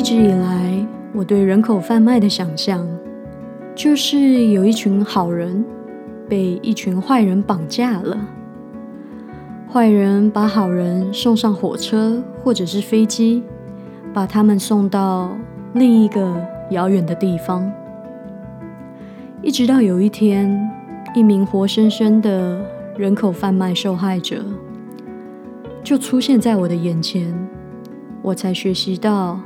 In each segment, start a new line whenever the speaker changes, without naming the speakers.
一直以来，我对人口贩卖的想象，就是有一群好人被一群坏人绑架了。坏人把好人送上火车或者是飞机，把他们送到另一个遥远的地方。一直到有一天，一名活生生的人口贩卖受害者就出现在我的眼前，我才学习到。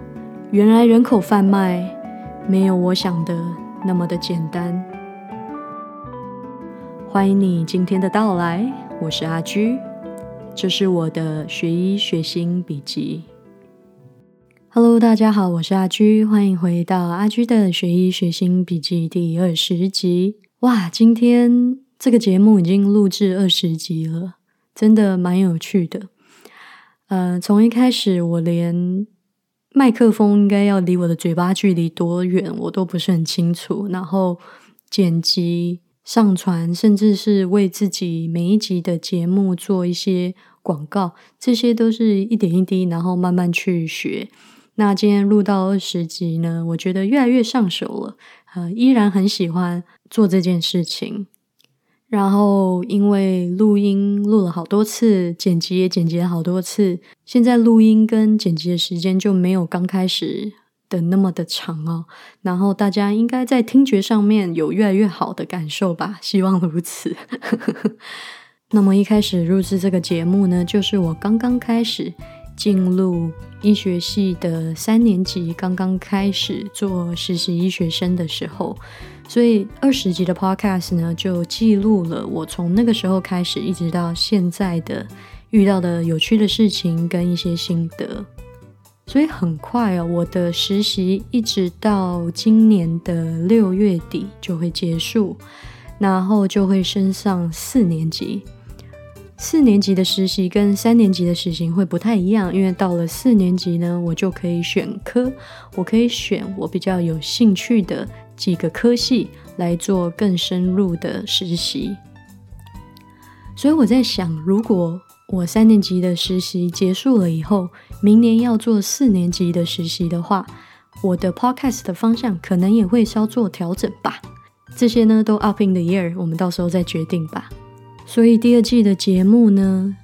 原来人口贩卖没有我想的那么的简单。欢迎你今天的到来，我是阿居，这是我的学医学心笔记。Hello，大家好，我是阿居，欢迎回到阿居的学医学心笔记第二十集。哇，今天这个节目已经录制二十集了，真的蛮有趣的。呃，从一开始我连麦克风应该要离我的嘴巴距离多远，我都不是很清楚。然后剪辑、上传，甚至是为自己每一集的节目做一些广告，这些都是一点一滴，然后慢慢去学。那今天录到二十集呢，我觉得越来越上手了，呃，依然很喜欢做这件事情。然后，因为录音录了好多次，剪辑也剪辑了好多次，现在录音跟剪辑的时间就没有刚开始的那么的长哦。然后大家应该在听觉上面有越来越好的感受吧？希望如此。那么一开始录制这个节目呢，就是我刚刚开始进入医学系的三年级，刚刚开始做实习医学生的时候。所以二十集的 Podcast 呢，就记录了我从那个时候开始一直到现在的遇到的有趣的事情跟一些心得。所以很快哦，我的实习一直到今年的六月底就会结束，然后就会升上四年级。四年级的实习跟三年级的实习会不太一样，因为到了四年级呢，我就可以选科，我可以选我比较有兴趣的。几个科系来做更深入的实习，所以我在想，如果我三年级的实习结束了以后，明年要做四年级的实习的话，我的 podcast 的方向可能也会稍作调整吧。这些呢都 up in the year，我们到时候再决定吧。所以第二季的节目呢，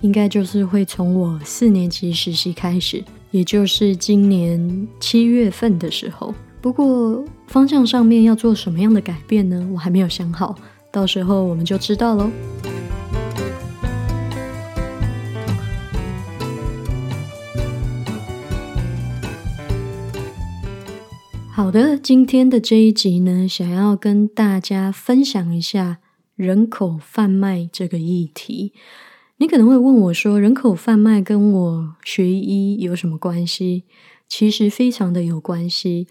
应该就是会从我四年级实习开始，也就是今年七月份的时候。不过方向上面要做什么样的改变呢？我还没有想好，到时候我们就知道喽。好的，今天的这一集呢，想要跟大家分享一下人口贩卖这个议题。你可能会问我说，人口贩卖跟我学医有什么关系？其实非常的有关系。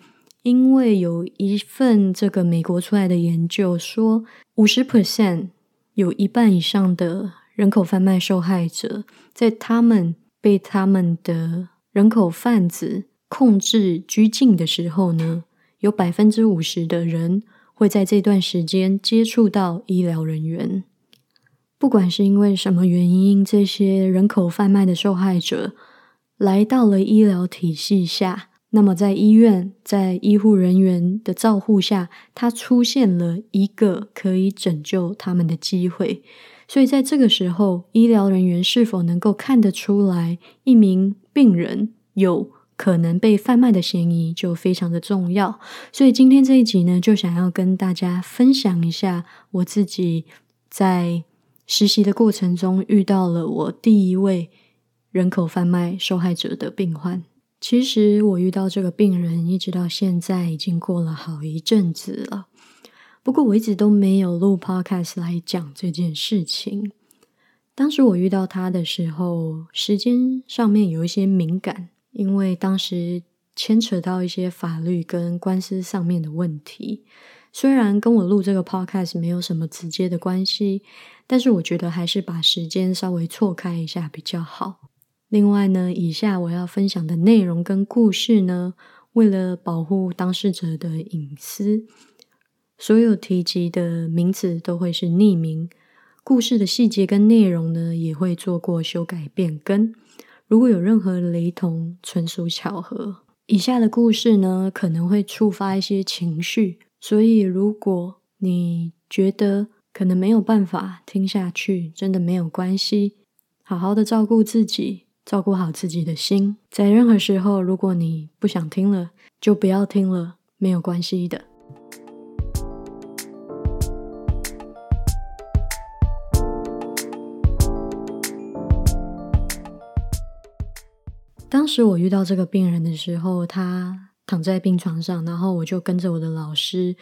因为有一份这个美国出来的研究说，五十 percent 有一半以上的人口贩卖受害者，在他们被他们的人口贩子控制拘禁的时候呢，有百分之五十的人会在这段时间接触到医疗人员。不管是因为什么原因，这些人口贩卖的受害者来到了医疗体系下。那么，在医院，在医护人员的照护下，他出现了一个可以拯救他们的机会。所以，在这个时候，医疗人员是否能够看得出来一名病人有可能被贩卖的嫌疑，就非常的重要。所以，今天这一集呢，就想要跟大家分享一下我自己在实习的过程中遇到了我第一位人口贩卖受害者的病患。其实我遇到这个病人，一直到现在已经过了好一阵子了。不过我一直都没有录 podcast 来讲这件事情。当时我遇到他的时候，时间上面有一些敏感，因为当时牵扯到一些法律跟官司上面的问题。虽然跟我录这个 podcast 没有什么直接的关系，但是我觉得还是把时间稍微错开一下比较好。另外呢，以下我要分享的内容跟故事呢，为了保护当事者的隐私，所有提及的名词都会是匿名。故事的细节跟内容呢，也会做过修改变更。如果有任何雷同，纯属巧合。以下的故事呢，可能会触发一些情绪，所以如果你觉得可能没有办法听下去，真的没有关系，好好的照顾自己，照顾好自己的心。在任何时候，如果你不想听了，就不要听了，没有关系的。当时我遇到这个病人的时候，他躺在病床上，然后我就跟着我的老师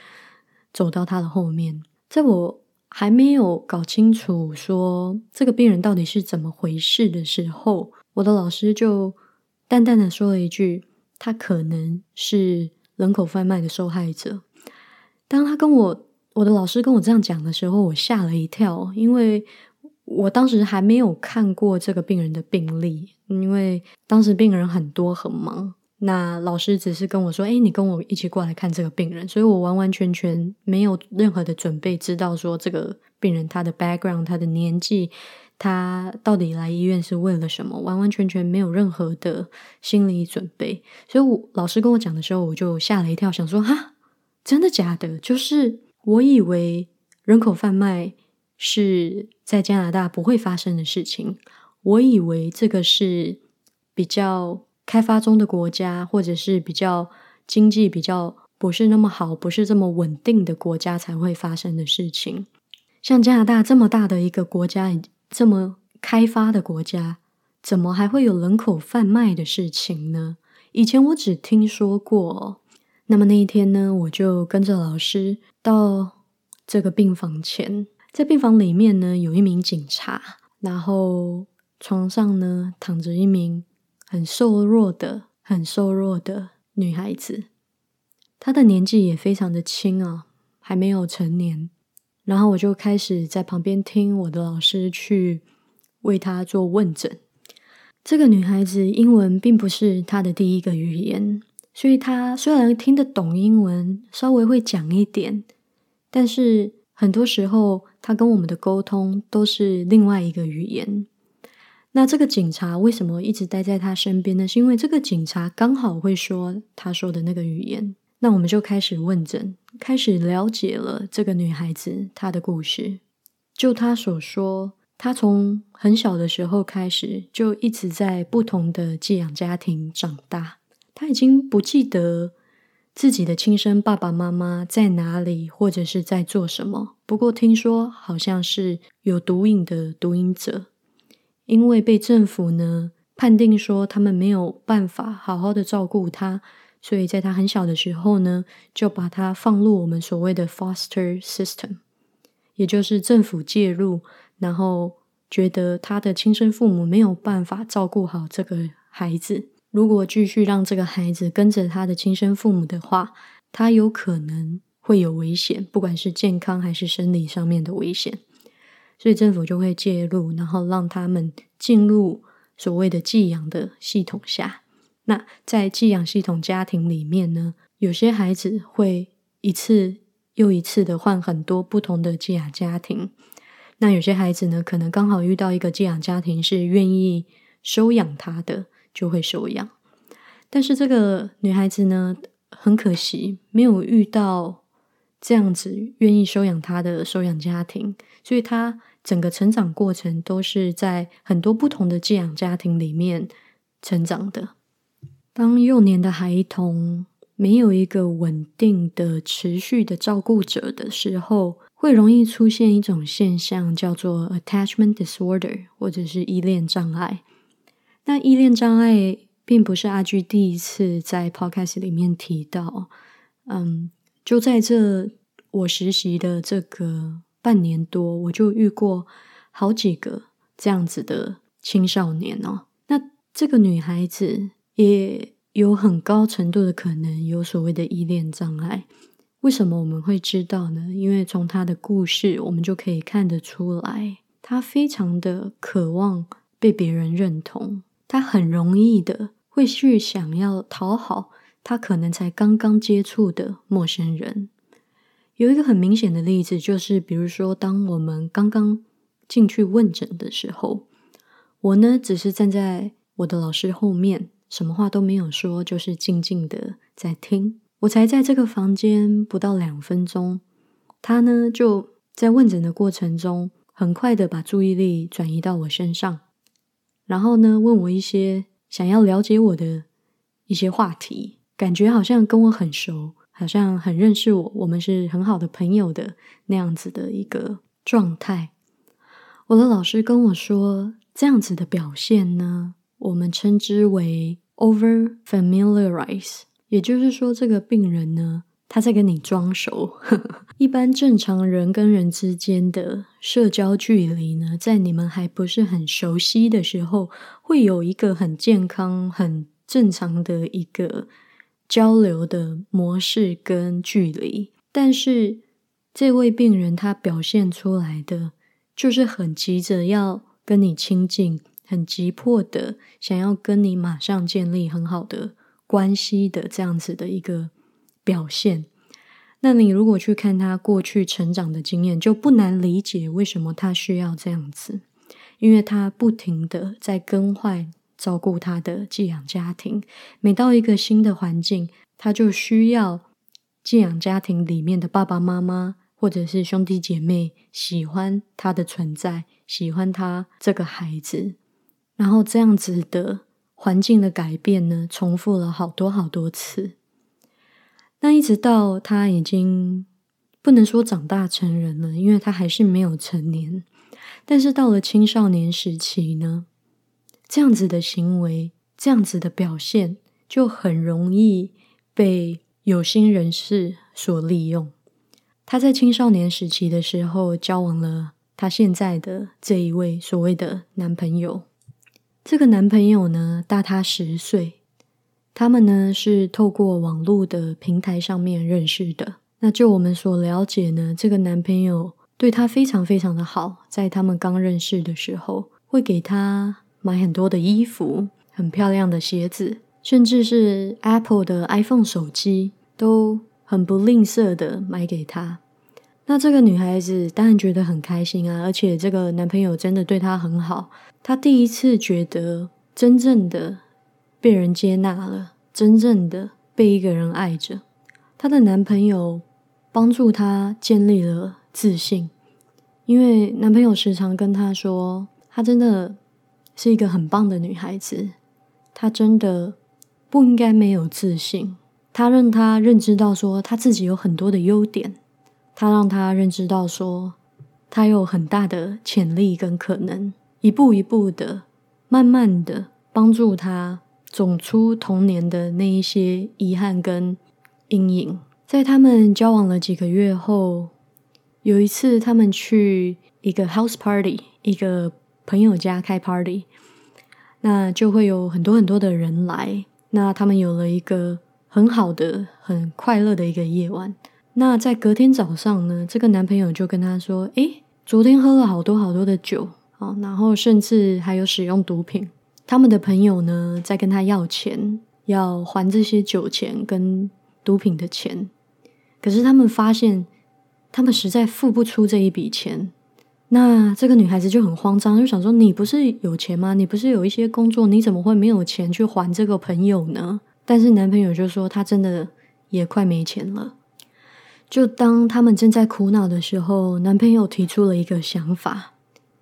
走到他的后面。在我还没有搞清楚说这个病人到底是怎么回事的时候，我的老师就淡淡的说了一句：“他可能是人口贩卖的受害者。”当他跟我我的老师跟我这样讲的时候，我吓了一跳，因为。我当时还没有看过这个病人的病历，因为当时病人很多很忙。那老师只是跟我说：“哎，你跟我一起过来看这个病人。”所以我完完全全没有任何的准备，知道说这个病人他的 background、他的年纪、他到底来医院是为了什么，完完全全没有任何的心理准备。所以我老师跟我讲的时候，我就吓了一跳，想说：“哈，真的假的？”就是我以为人口贩卖。是在加拿大不会发生的事情。我以为这个是比较开发中的国家，或者是比较经济比较不是那么好、不是这么稳定的国家才会发生的事情。像加拿大这么大的一个国家，这么开发的国家，怎么还会有人口贩卖的事情呢？以前我只听说过。那么那一天呢，我就跟着老师到这个病房前。在病房里面呢，有一名警察，然后床上呢躺着一名很瘦弱的、很瘦弱的女孩子，她的年纪也非常的轻啊，还没有成年。然后我就开始在旁边听我的老师去为她做问诊。这个女孩子英文并不是她的第一个语言，所以她虽然听得懂英文，稍微会讲一点，但是。很多时候，她跟我们的沟通都是另外一个语言。那这个警察为什么一直待在她身边呢？是因为这个警察刚好会说她说的那个语言。那我们就开始问诊，开始了解了这个女孩子她的故事。就她所说，她从很小的时候开始就一直在不同的寄养家庭长大，她已经不记得。自己的亲生爸爸妈妈在哪里，或者是在做什么？不过听说好像是有毒瘾的毒瘾者，因为被政府呢判定说他们没有办法好好的照顾她，所以在他很小的时候呢，就把他放入我们所谓的 foster system，也就是政府介入，然后觉得他的亲生父母没有办法照顾好这个孩子。如果继续让这个孩子跟着他的亲生父母的话，他有可能会有危险，不管是健康还是生理上面的危险。所以政府就会介入，然后让他们进入所谓的寄养的系统下。那在寄养系统家庭里面呢，有些孩子会一次又一次的换很多不同的寄养家庭。那有些孩子呢，可能刚好遇到一个寄养家庭是愿意收养他的。就会收养，但是这个女孩子呢，很可惜没有遇到这样子愿意收养她的收养家庭，所以她整个成长过程都是在很多不同的寄养家庭里面成长的。当幼年的孩童没有一个稳定的、持续的照顾者的时候，会容易出现一种现象，叫做 attachment disorder，或者是依恋障碍。那依恋障碍并不是阿居第一次在 podcast 里面提到，嗯，就在这我实习的这个半年多，我就遇过好几个这样子的青少年哦。那这个女孩子也有很高程度的可能有所谓的依恋障碍。为什么我们会知道呢？因为从他的故事，我们就可以看得出来，他非常的渴望被别人认同。他很容易的会去想要讨好他可能才刚刚接触的陌生人。有一个很明显的例子，就是比如说，当我们刚刚进去问诊的时候，我呢只是站在我的老师后面，什么话都没有说，就是静静的在听。我才在这个房间不到两分钟，他呢就在问诊的过程中，很快的把注意力转移到我身上，然后呢问我一些想要了解我的一些话题，感觉好像跟我很熟，好像很认识我，我们是很好的朋友的那样子的一个状态。我的老师跟我说，这样子的表现呢，我们称之为 over familiarize，也就是说，这个病人呢，他在跟你装熟。一般正常人跟人之间的社交距离呢，在你们还不是很熟悉的时候，会有一个很健康、很正常的一个交流的模式跟距离。但是这位病人他表现出来的。就是很急着要跟你亲近，很急迫的想要跟你马上建立很好的关系的这样子的一个表现。那你如果去看他过去成长的经验，就不难理解为什么他需要这样子，因为他不停的在更换照顾他的寄养家庭，每到一个新的环境，他就需要寄养家庭里面的爸爸妈妈。或者是兄弟姐妹喜欢他的存在，喜欢他这个孩子，然后这样子的环境的改变呢，重复了好多好多次。那一直到他已经不能说长大成人了，因为他还是没有成年。但是到了青少年时期呢，这样子的行为，这样子的表现，就很容易被有心人士所利用。他在青少年时期的时候交往了他现在的这一位所谓的男朋友。这个男朋友呢大他十岁，他们呢是透过网络的平台上面认识的。那就我们所了解呢，这个男朋友对她非常非常的好，在他们刚认识的时候，会给她买很多的衣服、很漂亮的鞋子，甚至是 Apple 的 iPhone 手机都。很不吝啬的买给她，那这个女孩子当然觉得很开心啊，而且这个男朋友真的对她很好，她第一次觉得真正的被人接纳了，真正的被一个人爱着。她的男朋友帮助她建立了自信，因为男朋友时常跟她说，她真的是一个很棒的女孩子，她真的不应该没有自信。他让他认知到说他自己有很多的优点，他让他认知到说他有很大的潜力跟可能，一步一步的、慢慢的帮助他走出童年的那一些遗憾跟阴影。在他们交往了几个月后，有一次他们去一个 house party，一个朋友家开 party，那就会有很多很多的人来，那他们有了一个。很好的、很快乐的一个夜晚。那在隔天早上呢，这个男朋友就跟她说：“诶，昨天喝了好多好多的酒啊，然后甚至还有使用毒品。他们的朋友呢，在跟他要钱，要还这些酒钱跟毒品的钱。可是他们发现，他们实在付不出这一笔钱。那这个女孩子就很慌张，就想说：你不是有钱吗？你不是有一些工作？你怎么会没有钱去还这个朋友呢？”但是男朋友就说他真的也快没钱了。就当他们正在苦恼的时候，男朋友提出了一个想法。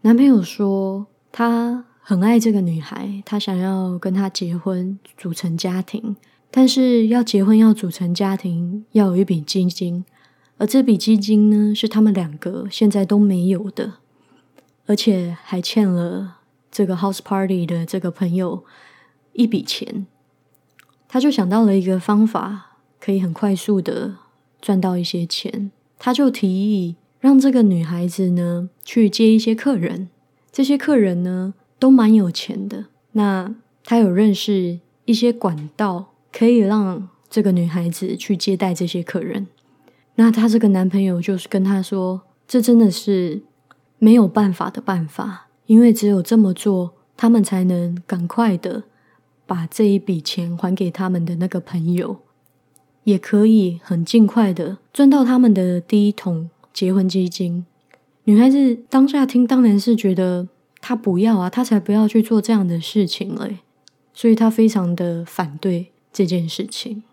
男朋友说他很爱这个女孩，他想要跟她结婚，组成家庭。但是要结婚要组成家庭，要有一笔基金，而这笔基金呢，是他们两个现在都没有的，而且还欠了这个 house party 的这个朋友一笔钱。他就想到了一个方法，可以很快速的赚到一些钱。他就提议让这个女孩子呢去接一些客人，这些客人呢都蛮有钱的。那他有认识一些管道，可以让这个女孩子去接待这些客人。那他这个男朋友就是跟她说：“这真的是没有办法的办法，因为只有这么做，他们才能赶快的。”把这一笔钱还给他们的那个朋友，也可以很尽快的赚到他们的第一桶结婚基金。女孩子当下听，当然是觉得她不要啊，她才不要去做这样的事情嘞。所以她非常的反对这件事情。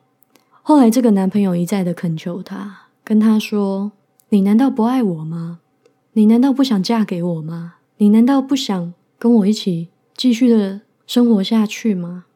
后来这个男朋友一再的恳求她，跟她说：“你难道不爱我吗？你难道不想嫁给我吗？你难道不想跟我一起继续的生活下去吗？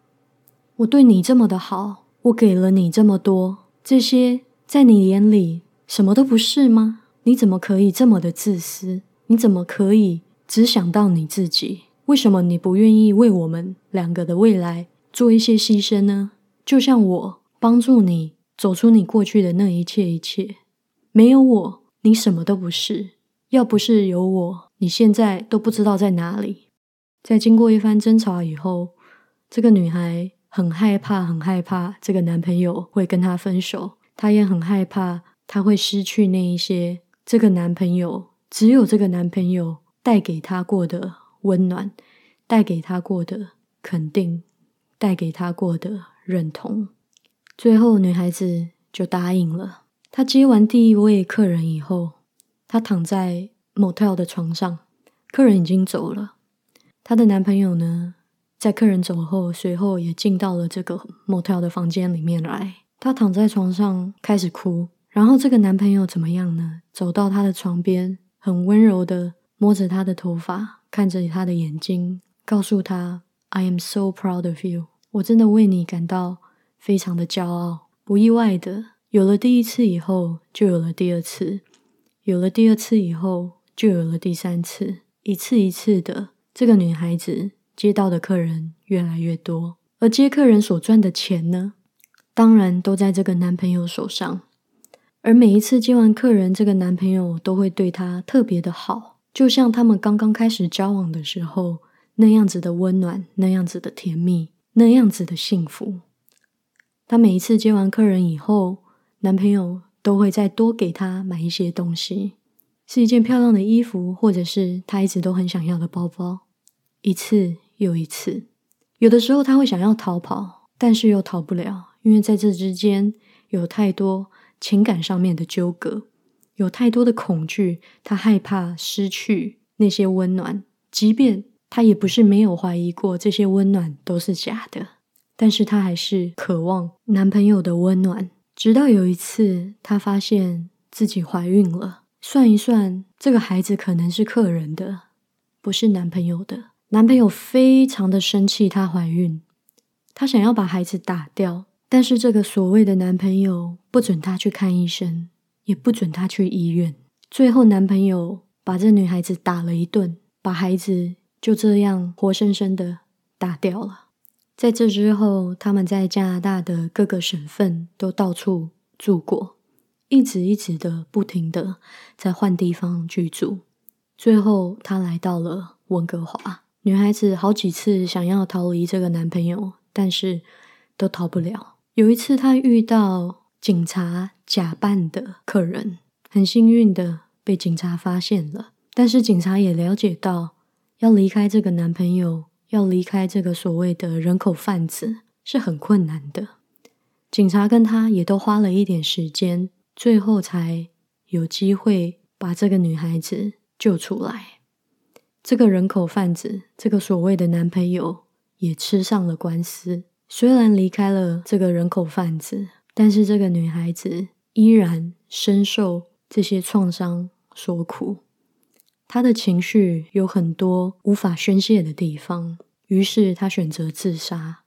我对你这么的好，我给了你这么多，这些在你眼里什么都不是吗？你怎么可以这么的自私？你怎么可以只想到你自己？为什么你不愿意为我们两个的未来做一些牺牲呢？就像我。”帮助你走出你过去的那一切一切，没有我，你什么都不是。要不是有我，你现在都不知道在哪里。在经过一番争吵以后，这个女孩很害怕，很害怕这个男朋友会跟她分手。她也很害怕，她会失去那一些这个男朋友只有这个男朋友带给她过的温暖，带给她过的肯定，带给她过的认同。最后，女孩子就答应了。她接完第一位客人以后，她躺在 motel 的床上，客人已经走了。她的男朋友呢，在客人走后，随后也进到了这个 motel 的房间里面来。她躺在床上开始哭，然后这个男朋友怎么样呢？走到她的床边，很温柔的摸着她的头发，看着她的眼睛，告诉她：“I am so proud of you，我真的为你感到。”非常的骄傲，不意外的，有了第一次以后，就有了第二次，有了第二次以后，就有了第三次，一次一次的，这个女孩子接到的客人越来越多，而接客人所赚的钱呢，当然都在这个男朋友手上，而每一次接完客人，这个男朋友都会对她特别的好，就像他们刚刚开始交往的时候那样子的温暖，那样子的甜蜜，那样子的幸福。她每一次接完客人以后，男朋友都会再多给她买一些东西，是一件漂亮的衣服，或者是她一直都很想要的包包。一次又一次，有的时候她会想要逃跑，但是又逃不了，因为在这之间有太多情感上面的纠葛，有太多的恐惧。她害怕失去那些温暖，即便她也不是没有怀疑过这些温暖都是假的。但是她还是渴望男朋友的温暖，直到有一次，她发现自己怀孕了。算一算，这个孩子可能是客人的，不是男朋友的。男朋友非常的生气，她怀孕，她想要把孩子打掉，但是这个所谓的男朋友不准她去看医生，也不准她去医院。最后，男朋友把这女孩子打了一顿，把孩子就这样活生生的打掉了。在这之后，他们在加拿大的各个省份都到处住过，一直一直的不停的在换地方居住。最后，她来到了温哥华。女孩子好几次想要逃离这个男朋友，但是都逃不了。有一次，她遇到警察假扮的客人，很幸运的被警察发现了。但是警察也了解到，要离开这个男朋友。要离开这个所谓的人口贩子是很困难的，警察跟他也都花了一点时间，最后才有机会把这个女孩子救出来。这个人口贩子，这个所谓的男朋友也吃上了官司。虽然离开了这个人口贩子，但是这个女孩子依然深受这些创伤所苦。她的情绪有很多无法宣泄的地方，于是她选择自杀。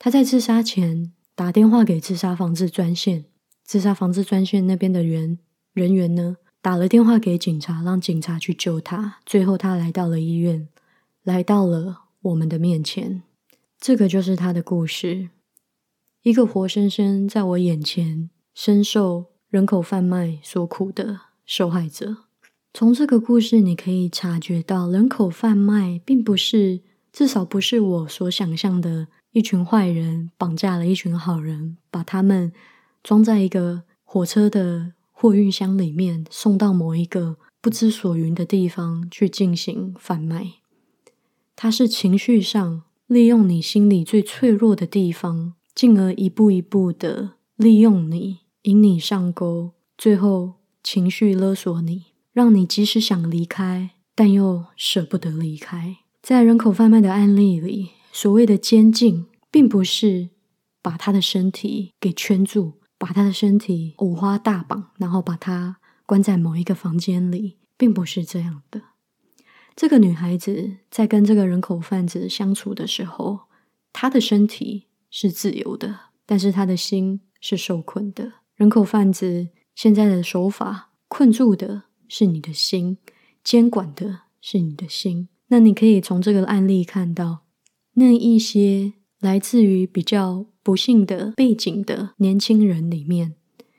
她在自杀前打电话给自杀防治专线，自杀防治专线那边的人人员呢打了电话给警察，让警察去救他。最后他来到了医院，来到了我们的面前。这个就是他的故事，一个活生生在我眼前深受人口贩卖所苦的受害者。从这个故事，你可以察觉到，人口贩卖并不是，至少不是我所想象的，一群坏人绑架了一群好人，把他们装在一个火车的货运箱里面，送到某一个不知所云的地方去进行贩卖。它是情绪上利用你心里最脆弱的地方，进而一步一步的利用你，引你上钩，最后情绪勒索你。让你即使想离开，但又舍不得离开。在人口贩卖的案例里，所谓的监禁，并不是把他的身体给圈住，把他的身体五花大绑，然后把他关在某一个房间里，并不是这样的。这个女孩子在跟这个人口贩子相处的时候，她的身体是自由的，但是她的心是受困的。人口贩子现在的手法，困住的是你的心，监管的是你的心。那你可以从这个案例看到，那一些来自于比较不幸的背景的年轻人里面，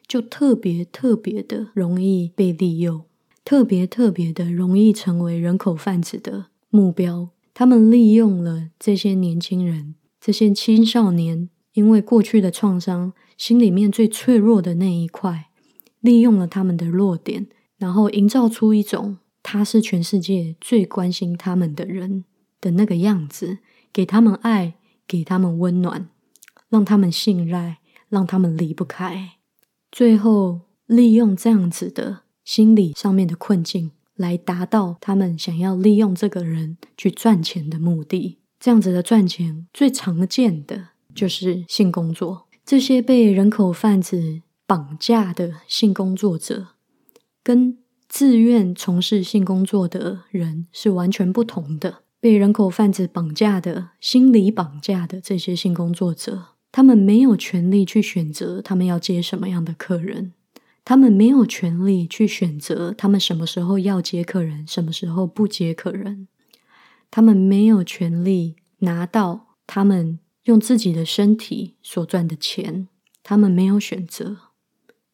就特别特别的容易被利用。特别特别的容易成为人口贩子的目标。他们利用了这些年轻人、这些青少年，因为过去的创伤，心里面最脆弱的那一块，利用了他们的弱点，然后营造出一种他是全世界最关心他们的人的那个样子，给他们爱，给他们温暖，让他们信赖，让他们离不开。最后利用这样子的。心理上面的困境，来达到他们想要利用这个人去赚钱的目的。这样子的赚钱，最常见的就是性工作。这些被人口贩子绑架的性工作者，跟自愿从事性工作的人是完全不同的。被人口贩子绑架的、心理绑架的这些性工作者，他们没有权利去选择他们要接什么样的客人。他们没有权利去选择他们什么时候要接客人，什么时候不接客人。他们没有权利拿到他们用自己的身体所赚的钱。他们没有选择，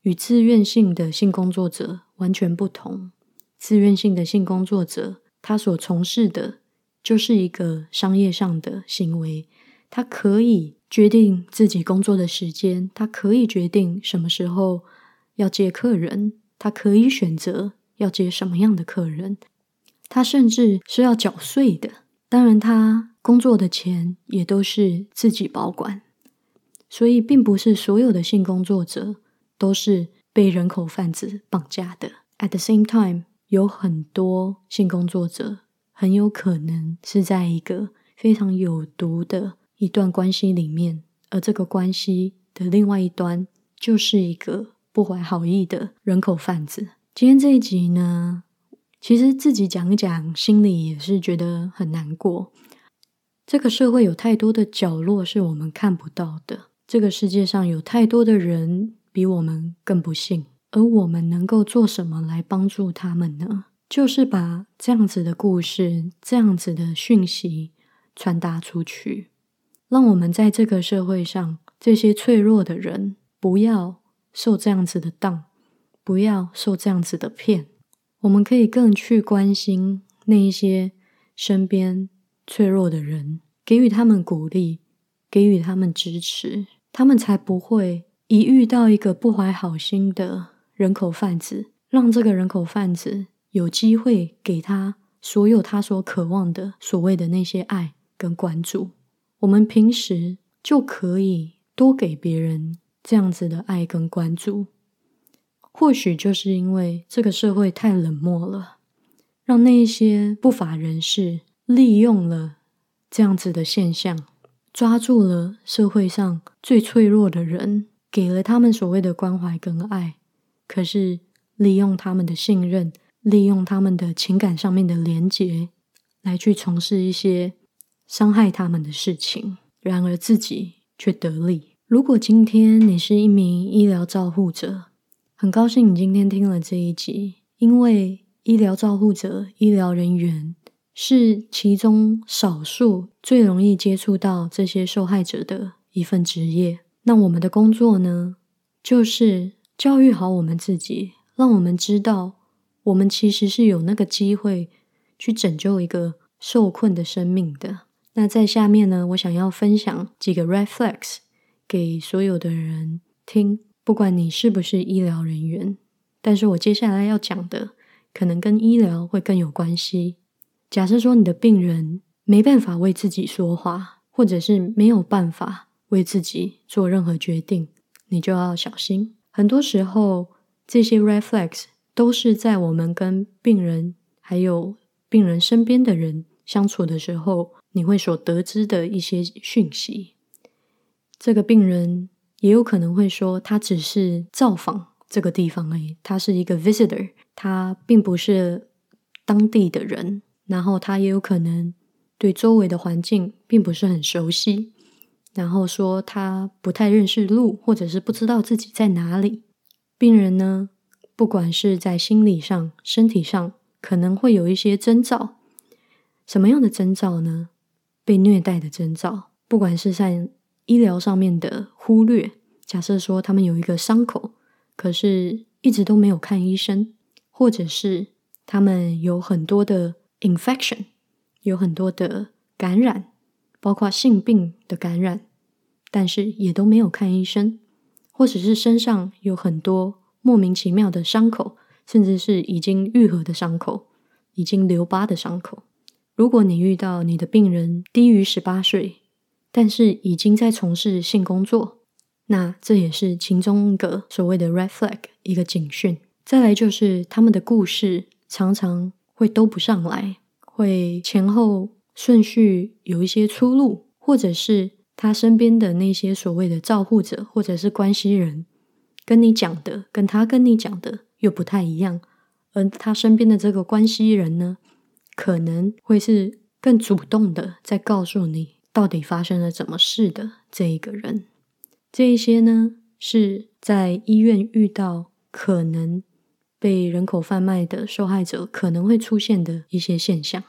与自愿性的性工作者完全不同。自愿性的性工作者，他所从事的就是一个商业上的行为。他可以决定自己工作的时间，他可以决定什么时候。要接客人，他可以选择要接什么样的客人，他甚至是要缴税的。当然，他工作的钱也都是自己保管，所以并不是所有的性工作者都是被人口贩子绑架的。At the same time，有很多性工作者很有可能是在一个非常有毒的一段关系里面，而这个关系的另外一端就是一个。不怀好意的人口贩子。今天这一集呢，其实自己讲一讲，心里也是觉得很难过。这个社会有太多的角落是我们看不到的，这个世界上有太多的人比我们更不幸，而我们能够做什么来帮助他们呢？就是把这样子的故事、这样子的讯息传达出去，让我们在这个社会上，这些脆弱的人不要。受这样子的当，不要受这样子的骗。我们可以更去关心那一些身边脆弱的人，给予他们鼓励，给予他们支持，他们才不会一遇到一个不怀好心的人口贩子，让这个人口贩子有机会给他所有他所渴望的所谓的那些爱跟关注。我们平时就可以多给别人。这样子的爱跟关注，或许就是因为这个社会太冷漠了，让那一些不法人士利用了这样子的现象，抓住了社会上最脆弱的人，给了他们所谓的关怀跟爱，可是利用他们的信任，利用他们的情感上面的连结，来去从事一些伤害他们的事情，然而自己却得利。如果今天你是一名医疗照护者，很高兴你今天听了这一集，因为医疗照护者、医疗人员是其中少数最容易接触到这些受害者的一份职业。那我们的工作呢，就是教育好我们自己，让我们知道我们其实是有那个机会去拯救一个受困的生命的。那在下面呢，我想要分享几个 reflex。给所有的人听，不管你是不是医疗人员，但是我接下来要讲的可能跟医疗会更有关系。假设说你的病人没办法为自己说话，或者是没有办法为自己做任何决定，你就要小心。很多时候，这些 reflex 都是在我们跟病人还有病人身边的人相处的时候你会所得知的一些讯息。这个病人也有可能会说，他只是造访这个地方而已，他是一个 visitor，他并不是当地的人，然后他也有可能对周围的环境并不是很熟悉，然后说他不太认识路，或者是不知道自己在哪里。病人呢，不管是在心理上、身体上，可能会有一些征兆。什么样的征兆呢？被虐待的征兆，不管是在医疗上面的忽略，假设说他们有一个伤口，可是一直都没有看医生，或者是他们有很多的 infection，有很多的感染，包括性病的感染，但是也都没有看医生，或者是身上有很多莫名其妙的伤口，甚至是已经愈合的伤口，已经留疤的伤口。如果你遇到你的病人低于十八岁，但是已经在从事性工作，那这也是其中一个所谓的 red flag，一个警讯。再来就是他们的故事常常会都不上来，会前后顺序有一些出入，或者是他身边的那些所谓的照护者或者是关系人跟你讲的，跟他跟你讲的又不太一样，而他身边的这个关系人呢，可能会是更主动的在告诉你。到底发生了什么事的这一个人，这一些呢是在医院遇到可能被人口贩卖的受害者可能会出现的一些现象。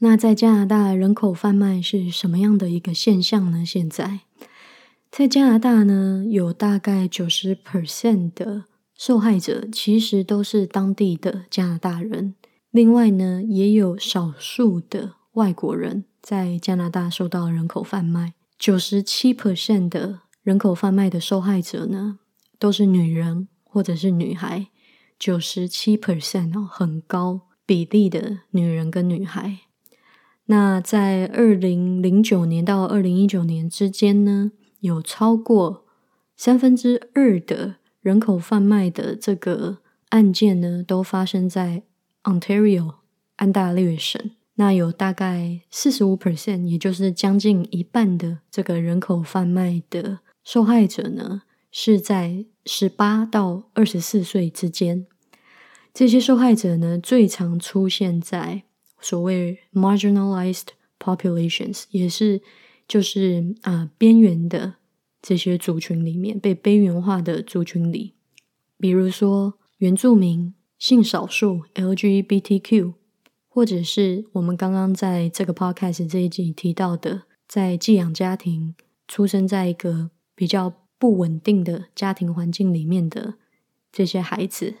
那在加拿大，人口贩卖是什么样的一个现象呢？现在在加拿大呢，有大概九十 percent 的受害者其实都是当地的加拿大人，另外呢，也有少数的外国人。在加拿大受到人口贩卖，九十七 percent 的人口贩卖的受害者呢，都是女人或者是女孩。九十七 percent 哦，很高比例的女人跟女孩。那在二零零九年到二零一九年之间呢，有超过三分之二的人口贩卖的这个案件呢，都发生在 Ontario 安大略省。那有大概四十五 percent，也就是将近一半的这个人口贩卖的受害者呢，是在十八到二十四岁之间。这些受害者呢，最常出现在所谓 marginalized populations，也是就是啊边缘的这些族群里面，被边缘化的族群里，比如说原住民、性少数、LGBTQ。或者是我们刚刚在这个 podcast 这一集提到的，在寄养家庭出生在一个比较不稳定的家庭环境里面的这些孩子，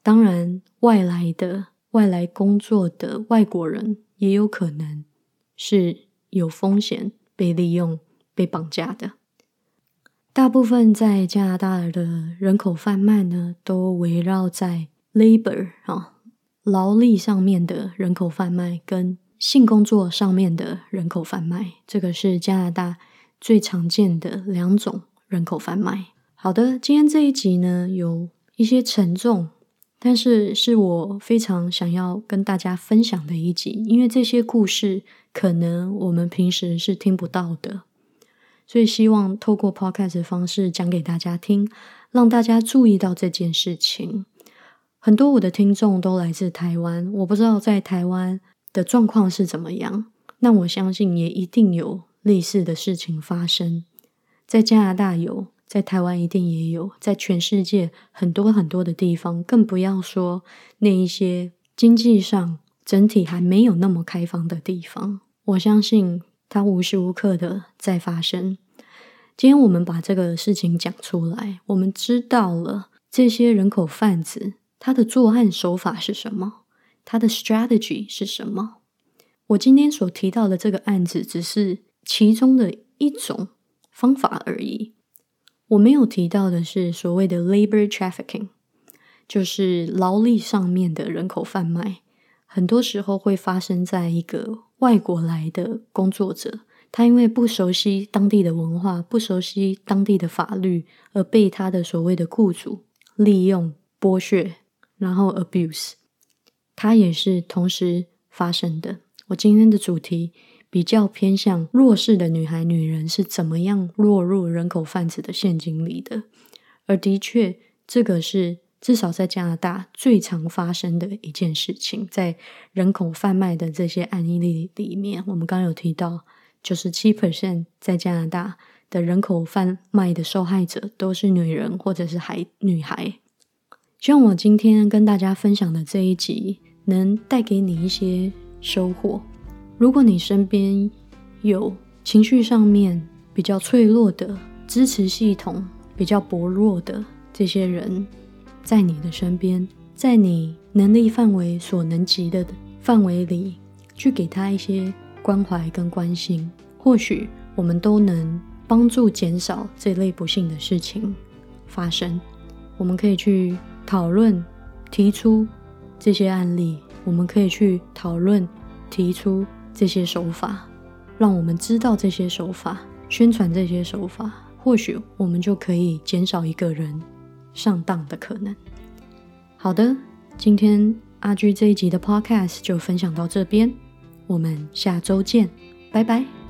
当然外来的外来工作的外国人也有可能是有风险被利用、被绑架的。大部分在加拿大的人口贩卖呢，都围绕在 labor 啊。劳力上面的人口贩卖跟性工作上面的人口贩卖，这个是加拿大最常见的两种人口贩卖。好的，今天这一集呢有一些沉重，但是是我非常想要跟大家分享的一集，因为这些故事可能我们平时是听不到的，所以希望透过 podcast 的方式讲给大家听，让大家注意到这件事情。很多我的听众都来自台湾，我不知道在台湾的状况是怎么样。那我相信也一定有类似的事情发生，在加拿大有，在台湾一定也有，在全世界很多很多的地方，更不要说那一些经济上整体还没有那么开放的地方。我相信它无时无刻的在发生。今天我们把这个事情讲出来，我们知道了这些人口贩子。他的作案手法是什么？他的 strategy 是什么？我今天所提到的这个案子只是其中的一种方法而已。我没有提到的是所谓的 labor trafficking，就是劳力上面的人口贩卖。很多时候会发生在一个外国来的工作者，他因为不熟悉当地的文化，不熟悉当地的法律，而被他的所谓的雇主利用剥削。然后 abuse，它也是同时发生的。我今天的主题比较偏向弱势的女孩、女人是怎么样落入人口贩子的陷阱里的。而的确，这个是至少在加拿大最常发生的一件事情。在人口贩卖的这些案例里里面，我们刚刚有提到，九十七 percent 在加拿大的人口贩卖的受害者都是女人或者是孩女孩。希望我今天跟大家分享的这一集能带给你一些收获。如果你身边有情绪上面比较脆弱的支持系统比较薄弱的这些人，在你的身边，在你能力范围所能及的范围里，去给他一些关怀跟关心，或许我们都能帮助减少这类不幸的事情发生。我们可以去讨论、提出这些案例，我们可以去讨论、提出。这些手法，让我们知道这些手法，宣传这些手法，或许我们就可以减少一个人上当的可能。好的，今天阿居这一集的 Podcast 就分享到这边，我们下周见，拜拜。